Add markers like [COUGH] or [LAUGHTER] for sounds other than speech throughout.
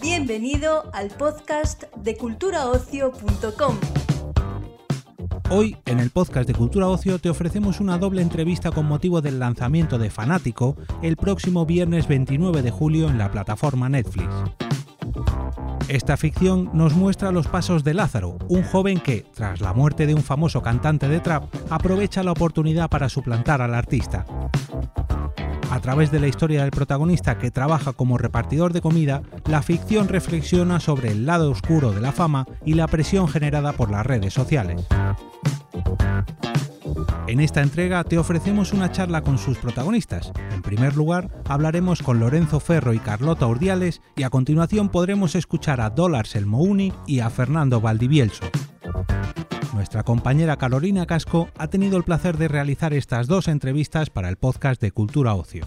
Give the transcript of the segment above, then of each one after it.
Bienvenido al podcast de culturaocio.com. Hoy, en el podcast de Cultura Ocio, te ofrecemos una doble entrevista con motivo del lanzamiento de Fanático el próximo viernes 29 de julio en la plataforma Netflix. Esta ficción nos muestra los pasos de Lázaro, un joven que, tras la muerte de un famoso cantante de trap, aprovecha la oportunidad para suplantar al artista. A través de la historia del protagonista que trabaja como repartidor de comida, la ficción reflexiona sobre el lado oscuro de la fama y la presión generada por las redes sociales. En esta entrega te ofrecemos una charla con sus protagonistas. En primer lugar, hablaremos con Lorenzo Ferro y Carlota Urdiales y a continuación podremos escuchar a Dollars El Mouni y a Fernando Valdivielso. Nuestra compañera Carolina Casco ha tenido el placer de realizar estas dos entrevistas para el podcast de Cultura Ocio.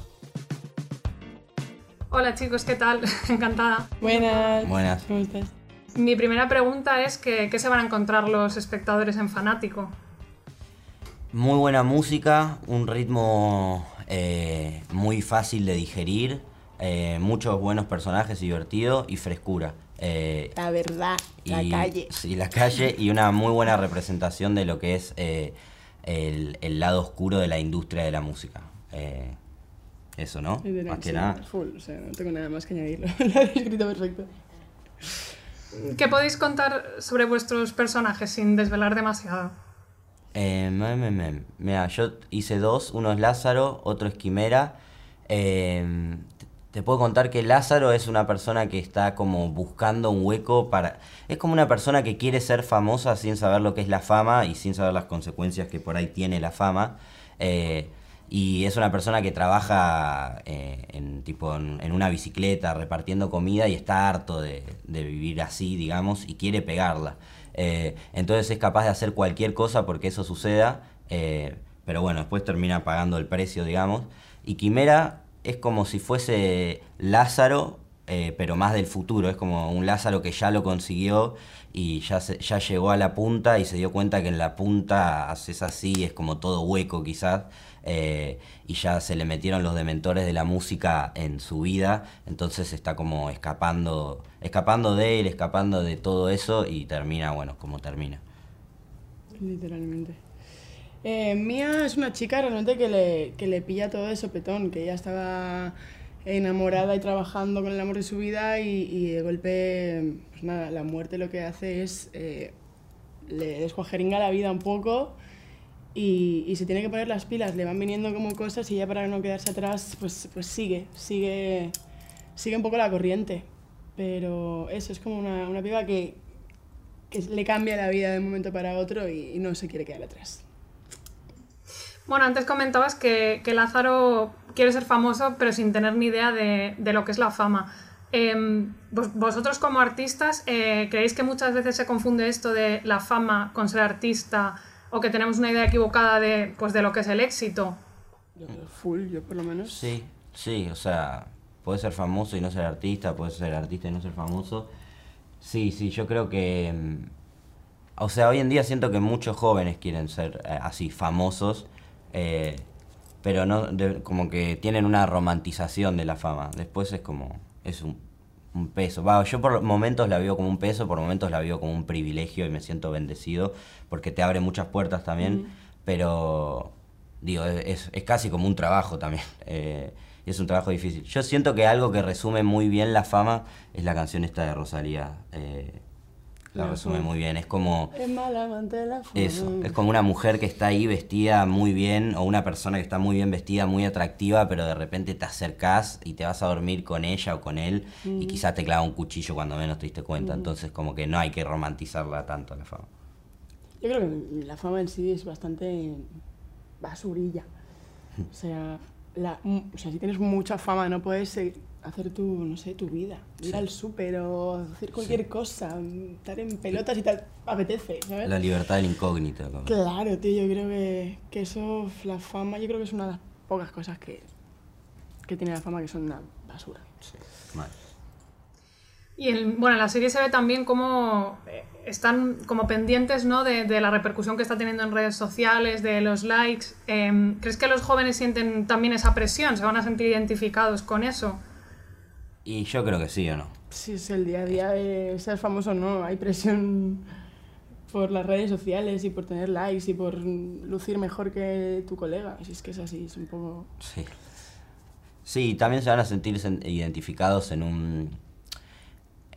Hola chicos, ¿qué tal? [LAUGHS] Encantada. Buenas. Buenas. ¿Cómo estás? Mi primera pregunta es que, ¿qué se van a encontrar los espectadores en Fanático? Muy buena música, un ritmo eh, muy fácil de digerir, eh, muchos buenos personajes divertidos y frescura. Eh, La verdad, la y- calle. Sí, la calle y una muy buena representación de lo que es eh, el, el lado oscuro de la industria de la música. Eh, eso, ¿no? Más que sí, nada. Full, o sea, no tengo nada más que añadirlo. [LAUGHS] Lo has escrito perfecto. ¿Qué podéis contar sobre vuestros personajes sin desvelar demasiado? Eh, me- me- me- Mira, yo hice dos, uno es Lázaro, otro es Quimera. Eh, te- te puedo contar que Lázaro es una persona que está como buscando un hueco para... Es como una persona que quiere ser famosa sin saber lo que es la fama y sin saber las consecuencias que por ahí tiene la fama. Eh, y es una persona que trabaja eh, en, tipo, en, en una bicicleta repartiendo comida y está harto de, de vivir así, digamos, y quiere pegarla. Eh, entonces es capaz de hacer cualquier cosa porque eso suceda, eh, pero bueno, después termina pagando el precio, digamos. Y Quimera es como si fuese Lázaro, eh, pero más del futuro. Es como un Lázaro que ya lo consiguió y ya, se- ya llegó a la punta y se dio cuenta que en la punta haces así, es como todo hueco quizás. eh, y ya se le metieron los dementores de la música en su vida, entonces está como escapando, escapando de él, escapando de todo eso y termina, bueno, como termina. Literalmente. Eh, Mía es una chica realmente que le, que le pilla todo de sopetón, que ella estaba enamorada y trabajando con el amor de su vida y, de golpe, pues nada, la muerte lo que hace es eh, le descuajeringa la vida un poco y, se tiene que poner las pilas, le van viniendo como cosas y ella para no quedarse atrás pues, pues sigue, sigue, sigue un poco la corriente. Pero eso es como una, una piba que, que le cambia la vida de un momento para otro y, y no se quiere quedar atrás. Bueno, antes comentabas que, que Lázaro quiere ser famoso pero sin tener ni idea de, de lo que es la fama. Em, vos- vosotros como artistas, eh, ¿creéis que muchas veces se confunde esto de la fama con ser artista o que tenemos una idea equivocada de, pues, de lo que es el éxito? Yo, full, yo por lo menos. Sí, sí, o sea, puedes ser famoso y no ser artista, puedes ser artista y no ser famoso. Sí, sí, yo creo que... mm, O sea, hoy en día siento que muchos jóvenes quieren ser eh, así, famosos, eh, pero no, de- como que tienen una romantización de la fama. Después es como, es un, un peso. Va, yo por momentos la veo como un peso, por momentos la veo como un privilegio y me siento bendecido porque te abre muchas puertas también, pero digo, es, es casi como un trabajo también. [LAUGHS] eh, es un trabajo difícil. Yo siento que algo que resume muy bien la fama es la canción esta de Rosalía. eh, la resume muy bien. Es como... Es mala la. Eso, es como una mujer que está ahí vestida muy bien o una persona que está muy bien vestida, muy atractiva, pero de repente te acercás y te vas a dormir con ella o con él y quizás te clava un cuchillo cuando menos te diste cuenta. Entonces como que no hay que romantizarla tanto la fama. Yo creo que la fama en sí es bastante basurilla. O sea, la, mm, o sea, si tienes mucha fama no puedes hacer tu, no sé, tu vida. Ir Sí. al súper o hacer cualquier cosa, estar en pelotas y tal, apetece, ¿sabes? La libertad del incógnito. como- Claro, tío, yo creo que, que eso, la fama, yo creo que es una de las pocas cosas que, que tiene la fama que son una basura. Sí, mal. Y en, bueno, en la serie se ve también cómo eh, están como pendientes ¿no? de, de la repercusión que está teniendo en redes sociales, de los likes. Em, ¿Crees que los jóvenes sienten también esa presión? ¿Se van a sentir identificados con eso? Y yo creo que sí o no. Sí, es el día a día de ser famoso, no. Hay presión por las redes sociales y por tener likes y por lucir mejor que tu colega. Si es que es así, es un poco... Sí. Sí, también se van a sentir sen- identificados en un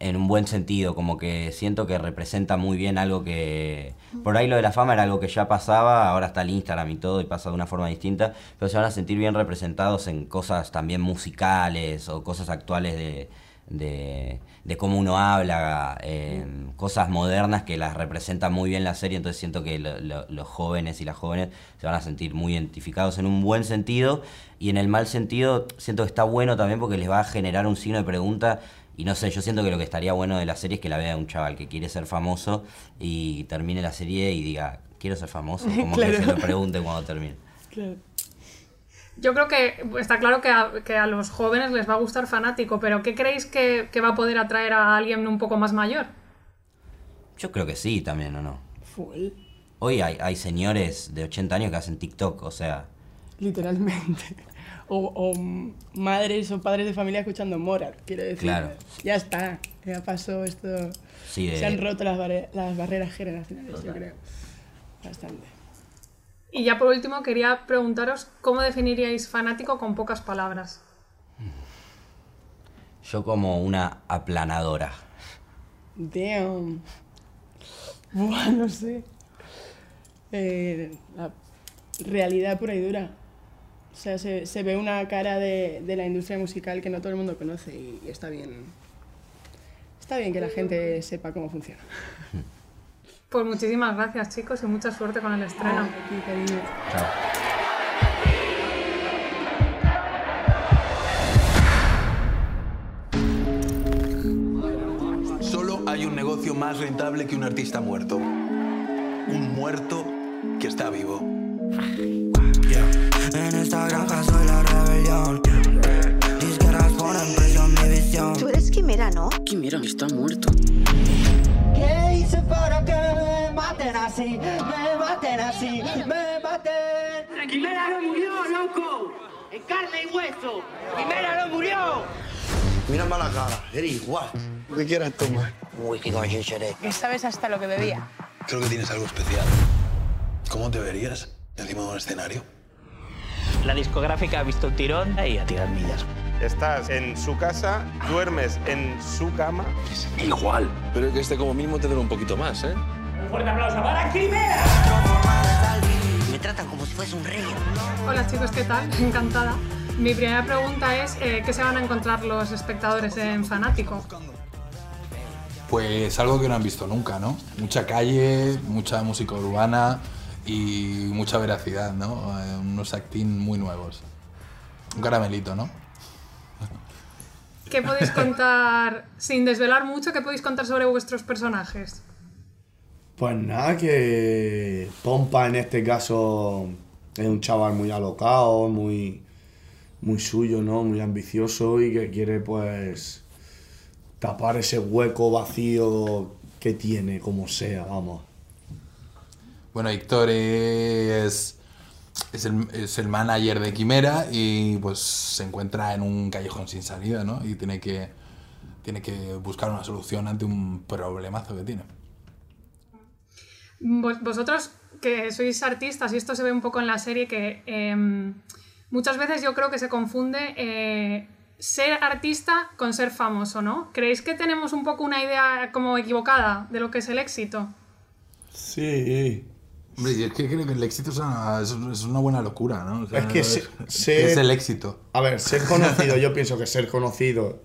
en un buen sentido, como que siento que representa muy bien algo que... Por ahí lo de la fama era algo que ya pasaba, ahora está el Instagram y todo y pasa de una forma distinta, pero se van a sentir bien representados en cosas también musicales o cosas actuales de, de, cómo uno habla, eh, cosas modernas que las representa muy bien la serie, entonces siento que lo- los jóvenes y las jóvenes se van a sentir muy identificados en un buen sentido y en el mal sentido siento que está bueno también porque les va a generar un signo de pregunta y no sé, yo siento que lo que estaría bueno de la serie es que la vea un chaval que quiere ser famoso y termine la serie y diga, quiero ser famoso, [LAUGHS] como Claro. que se lo pregunte cuando termine. Claro. Yo creo que está claro que a, que a los jóvenes les va a gustar fanático, pero ¿qué creéis que, que va a poder atraer a alguien un poco más mayor? Yo creo que sí también, ¿o no? Full. Hoy hay, hay señores de 80 años que hacen TikTok, o sea, Literalmente. O, o madres o padres de familia escuchando Morat, quiero decir. Claro. Ya está, ya pasó esto. sí, Se han roto las, barre- las barreras generacionales, yo creo. Bastante. Y ya por último quería preguntaros cómo definiríais fanático con pocas palabras. yo como una aplanadora. Damn. Buah, no sé. Eh, la realidad pura y dura. O sea, se, se ve una cara de, de la industria musical que no todo el mundo conoce y, y está bien. Está bien que la gente sepa cómo funciona. Pues muchísimas gracias chicos y mucha suerte con el estreno. Cariño. Chao. Solo hay un negocio más rentable que un artista muerto. Un muerto que está vivo. En esta granja soy la rebelión. Disqueras ponen presión mi visión. Tú eres quimera, ¿no? Quimera está muerto. ¿Qué hice para que me maten así? Me maten así, me maten. ¡Quimera no murió, loco! ¡En carne y hueso! ¡Quimera no murió! Mírame a la cara, eres igual. ¿Qué quieres tomar? Un whisky con ginger. Que sabes hasta lo que bebía. Creo que tienes algo especial. ¿Cómo te verías encima de un escenario? La discográfica ha visto un tirón y a tirar millas. Estás en su casa, duermes en su cama. Igual. Pero que este como mínimo te dura un poquito más, ¿eh? ¡Un fuerte aplauso para Quimera! Me tratan como si fuese un rey. Hola chicos, ¿qué tal? [LAUGHS] Encantada. Mi primera pregunta es eh, ¿qué se van a encontrar los espectadores en Fanático? Pues algo que no han visto nunca, ¿no? Mucha calle, mucha música urbana y mucha veracidad, ¿no? Eh, unos acting muy nuevos. Un caramelito, ¿no? ¿Qué podéis contar, sin desvelar mucho, qué podéis contar sobre vuestros personajes? Pues nada, que Pompa en este caso es un chaval muy alocado, muy, muy suyo, ¿no? Muy ambicioso y que quiere pues tapar ese hueco vacío que tiene, como sea, vamos. Bueno, Héctor es, es, el, es el manager de Quimera y pues se encuentra en un callejón sin salida, ¿no? Y tiene que, tiene que buscar una solución ante un problemazo que tiene. Vos- Vosotros que sois artistas, y esto se ve un poco en la serie, que em, muchas veces yo creo que se confunde eh, ser artista con ser famoso, ¿no? ¿Creéis que tenemos un poco una idea como equivocada de lo que es el éxito? Sí. Hombre, y es que creo que el éxito es una, es una buena locura, ¿no? O sea, Es que se- ¿qué ser- es el éxito. A ver, ser conocido, [LAUGHS] yo pienso que ser conocido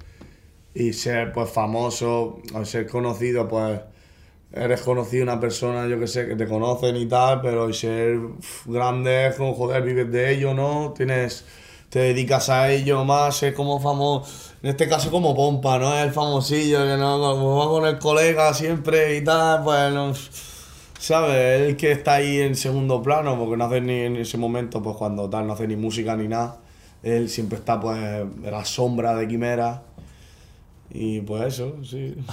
y ser pues famoso, o ser conocido, pues eres conocido una persona, yo que sé, que te conocen y tal, pero ser grande como, joder, vives de ello, ¿no? Tienes, te dedicas a ello más, es como famoso, en este caso como Pompa, ¿no? Es el famosillo, que no, como va con el colega siempre y tal, pues no, ¿sabes? El que está ahí en segundo plano, porque no hace ni en ese momento, pues cuando tal, no hace ni música ni nada. Él siempre está pues en la sombra de Quimera. Y pues eso, sí. [LAUGHS]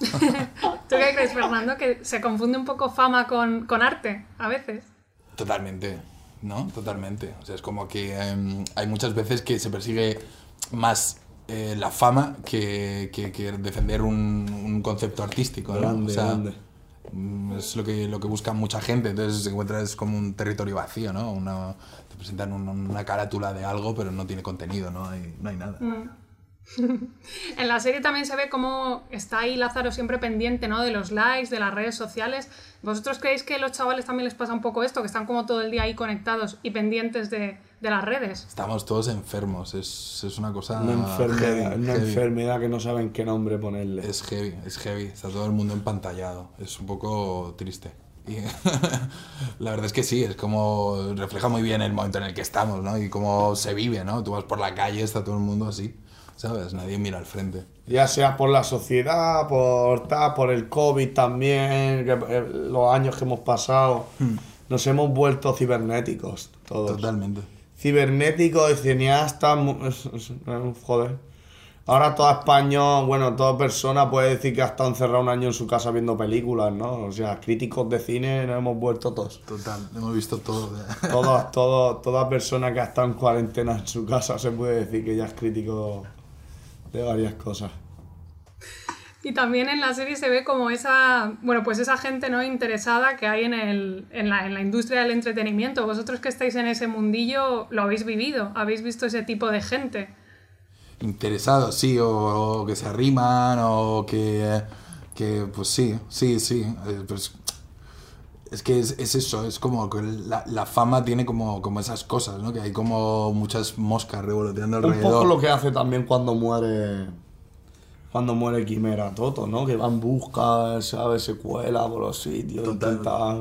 ¿Tú qué crees, Fernando? Que se confunde un poco fama con, con arte a veces. Totalmente, ¿no? Totalmente. O sea, es como que em, hay muchas veces que se persigue más eh, la fama que, que- que defender un, un concepto artístico, ¿no? Grande, o sea, grande. Mm, es lo que, lo que busca mucha gente, entonces se encuentra es como un territorio vacío, ¿no? Te presentan un- una carátula de algo, pero no tiene contenido, no hay, no hay nada. Mm. [LAUGHS] En la serie también se ve cómo está ahí Lázaro siempre pendiente ¿no? de los likes, de las redes sociales. ¿Vosotros creéis que a los chavales también les pasa un poco esto? Que están como todo el día ahí conectados y pendientes de, de las redes. Estamos todos enfermos, es, es una cosa Una enfermedad, heavy, una heavy. enfermedad que no saben qué nombre ponerle. Es heavy, es heavy. Está todo el mundo empantallado. Es un poco triste. Y [LAUGHS] la verdad es que sí, es como refleja muy bien el momento en el que estamos, ¿no? Y cómo se vive, ¿no? Tú vas por la calle, está todo el mundo así, ¿sabes? Nadie mira al frente. Ya sea por la sociedad, por tal, por el COVID también, que, eh, los años que hemos pasado, nos hemos vuelto cibernéticos todos. Totalmente. Cibernéticos y es- eh, joder. Ahora toda España, bueno, toda persona puede decir que ha estado encerrado un año en su casa viendo películas, ¿no? O sea, críticos de cine nos hemos vuelto todos. Total, hemos visto todo. [LAUGHS] Toda, [LAUGHS] todo, toda persona que ha estado en cuarentena en su casa se puede decir que ya es crítico de varias cosas. Y también en la serie se ve como esa, bueno, pues esa gente no interesada que hay en, el, en, la, en la industria del entretenimiento. Vosotros que estáis en ese mundillo lo habéis vivido, habéis visto ese tipo de gente. Interesados, sí, o, o que se arriman, o que, que pues sí, sí, sí. eh, Pues, es que es, es eso, es como que la, la fama tiene como, como esas cosas, ¿no? Que hay como muchas moscas revoloteando Un alrededor. poco lo que hace también cuando muere cuando muere Quimera Toto, ¿no? Que va en busca, ¿sabes? Se cuela por los sitios, intenta,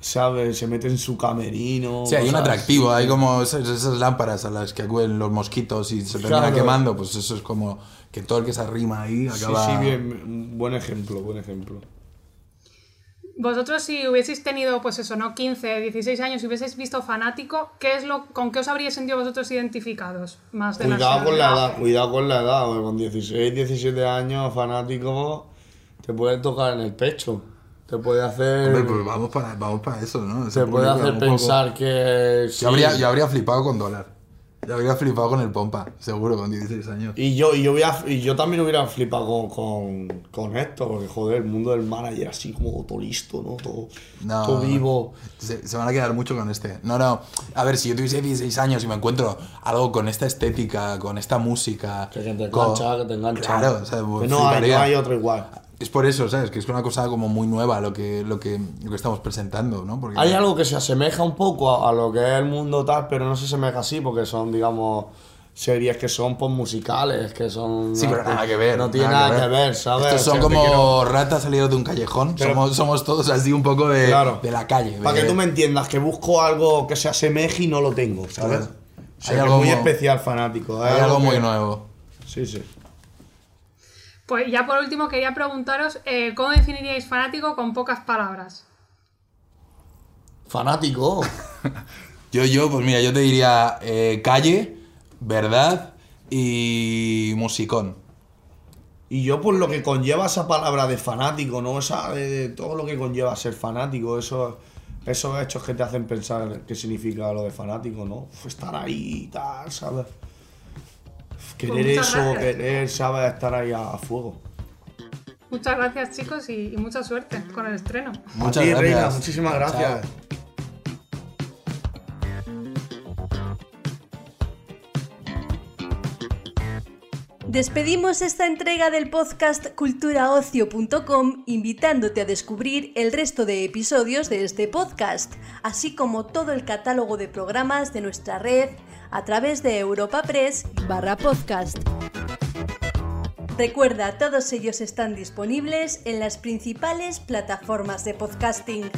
¿sabes? Se mete en su camerino. Sí, hay un atractivo, así. hay como esas, esas lámparas a las que acuden los mosquitos y se termina Claro. quemando, pues eso es como que todo el que se arrima ahí Sí, acaba... sí, bien, buen ejemplo, buen ejemplo. Vosotros si hubieseis tenido, pues eso, ¿no? 15, 16 años y hubieseis visto fanático, ¿qué es lo, ¿con qué os habríais sentido vosotros identificados? Más de Cuidado con la edad, cuidado con la edad, porque con 16, 17 años, fanático, te puede tocar en el pecho. Te puede hacer. Hombre, pues vamos para, vamos para eso, ¿no? Ese te puede hacer un poco- pensar que. sí. Yo, habría, yo habría flipado con dólar. Yo habría flipado con el pompa, seguro, con 16 años. Y yo, y yo, hubiera- y yo también hubiera flipado con, con, con esto, porque joder, el mundo del manager así como todo listo, ¿no? Todo, No, todo vivo. Se, se van a quedar mucho con este. No, no. A ver, si yo tuviese 16 años y me encuentro algo con esta estética, con esta música. Que te con- engancha, que te engancha. Claro, o sea, pues no hay, no hay otro igual. Es por eso, ¿sabes? Que es una cosa como muy nueva lo que, lo que, lo que estamos presentando, ¿no? Porque Hay algo que se asemeja un poco a, a lo que es el mundo tal, pero no se asemeja así porque son, digamos, series que son pues, musicales, que son... Sí, pero nada que ver. No tiene nada, que ver, ¿sabes? Estos O son sea, como quiero- ratas salidos de un callejón. Pero- somos, somos todos así un poco de, Claro. de la calle. Para de- que tú me entiendas, que busco algo que se asemeje y no lo tengo, ¿sabes? Claro. O sea, Hay algo muy especial fanático. es Hay algo muy que- nuevo. Sí, sí. Pues ya por último quería preguntaros, eh, ¿cómo definiríais fanático con pocas palabras? Fanático. Yo, yo, pues mira, yo te diría eh, calle, verdad y musicón. Y yo por lo que conlleva esa palabra de fanático, ¿no? Esa, de, de todo lo que conlleva ser fanático, eso, esos hechos que te hacen pensar qué significa lo de fanático, ¿no? Estar ahí y tal, ¿sabes? Querer muchas eso, gracias. querer, ¿sabes? Estar ahí a, a fuego. Muchas gracias chicos y, y mucha suerte con el estreno. a ti, Reina, muchísimas gracias. Despedimos esta entrega del podcast culturaocio.com invitándote a descubrir el resto de episodios de este podcast, así como todo el catálogo de programas de nuestra red a través de Europa Press barra podcast. Recuerda, todos ellos están disponibles en las principales plataformas de podcasting.